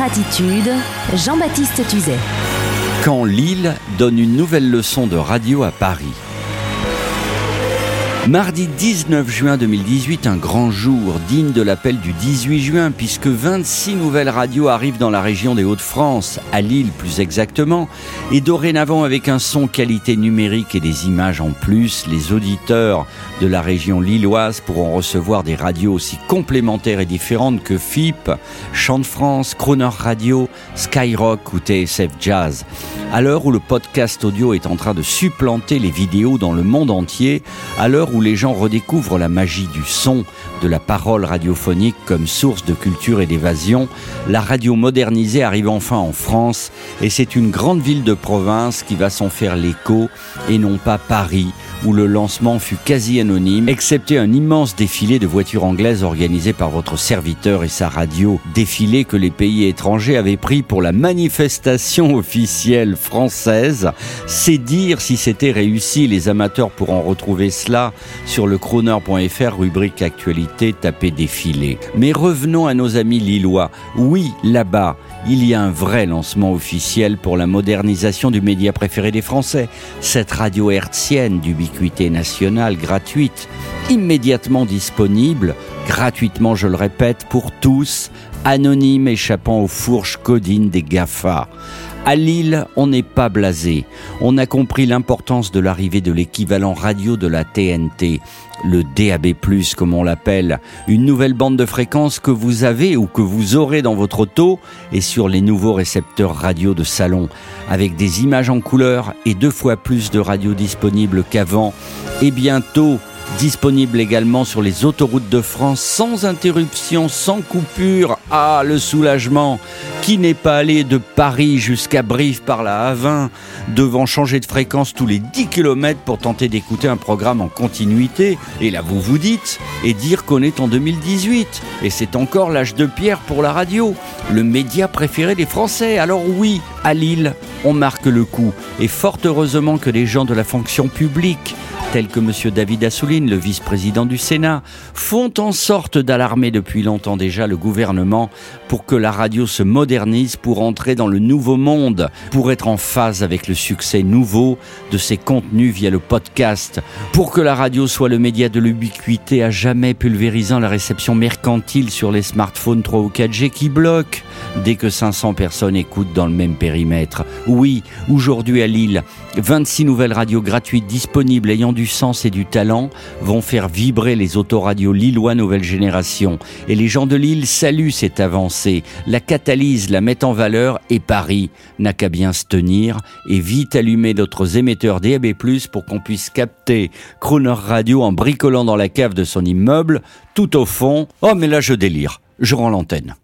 attitude, Jean-Baptiste Tuzet. Quand Lille donne une nouvelle leçon de radio à Paris. Mardi 19 juin 2018, un grand jour digne de l'appel du 18 juin, puisque 26 nouvelles radios arrivent dans la région des Hauts-de-France, à Lille plus exactement, et dorénavant avec un son qualité numérique et des images en plus, les auditeurs de la région lilloise pourront recevoir des radios aussi complémentaires et différentes que FIP, Chant de France, Croner Radio, Skyrock ou TSF Jazz. À l'heure où le podcast audio est en train de supplanter les vidéos dans le monde entier, à l'heure où les gens redécouvrent la magie du son, de la parole radiophonique comme source de culture et d'évasion, la radio modernisée arrive enfin en France et c'est une grande ville de province qui va s'en faire l'écho et non pas Paris où le lancement fut quasi anonyme, excepté un immense défilé de voitures anglaises organisé par votre serviteur et sa radio. Défilé que les pays étrangers avaient pris pour la manifestation officielle française. C'est dire si c'était réussi. Les amateurs pourront retrouver cela sur le chroner.fr, rubrique actualité, tapé défilé. Mais revenons à nos amis lillois. Oui, là-bas, il y a un vrai lancement officiel pour la modernisation du média préféré des Français, cette radio hertzienne d'ubiquité nationale gratuite, immédiatement disponible, gratuitement je le répète, pour tous, anonyme échappant aux fourches codines des GAFA. À Lille, on n'est pas blasé. On a compris l'importance de l'arrivée de l'équivalent radio de la TNT, le DAB+, comme on l'appelle, une nouvelle bande de fréquences que vous avez ou que vous aurez dans votre auto et sur les nouveaux récepteurs radio de salon, avec des images en couleur et deux fois plus de radios disponibles qu'avant, et bientôt Disponible également sur les autoroutes de France sans interruption, sans coupure. Ah, le soulagement Qui n'est pas allé de Paris jusqu'à Brive par la A20, devant changer de fréquence tous les 10 km pour tenter d'écouter un programme en continuité Et là, vous vous dites, et dire qu'on est en 2018. Et c'est encore l'âge de pierre pour la radio, le média préféré des Français. Alors oui, à Lille, on marque le coup. Et fort heureusement que les gens de la fonction publique tels que M. David Assouline, le vice-président du Sénat, font en sorte d'alarmer depuis longtemps déjà le gouvernement pour que la radio se modernise pour entrer dans le nouveau monde, pour être en phase avec le succès nouveau de ses contenus via le podcast, pour que la radio soit le média de l'ubiquité à jamais pulvérisant la réception mercantile sur les smartphones 3 ou 4G qui bloquent dès que 500 personnes écoutent dans le même périmètre. Oui, aujourd'hui à Lille, 26 nouvelles radios gratuites disponibles ayant du sens et du talent vont faire vibrer les autoradios lillois nouvelle génération. Et les gens de Lille saluent cette avancée, la catalyse, la mettent en valeur et Paris n'a qu'à bien se tenir et vite allumer d'autres émetteurs DAB+, pour qu'on puisse capter Croner Radio en bricolant dans la cave de son immeuble, tout au fond. Oh mais là je délire, je rends l'antenne.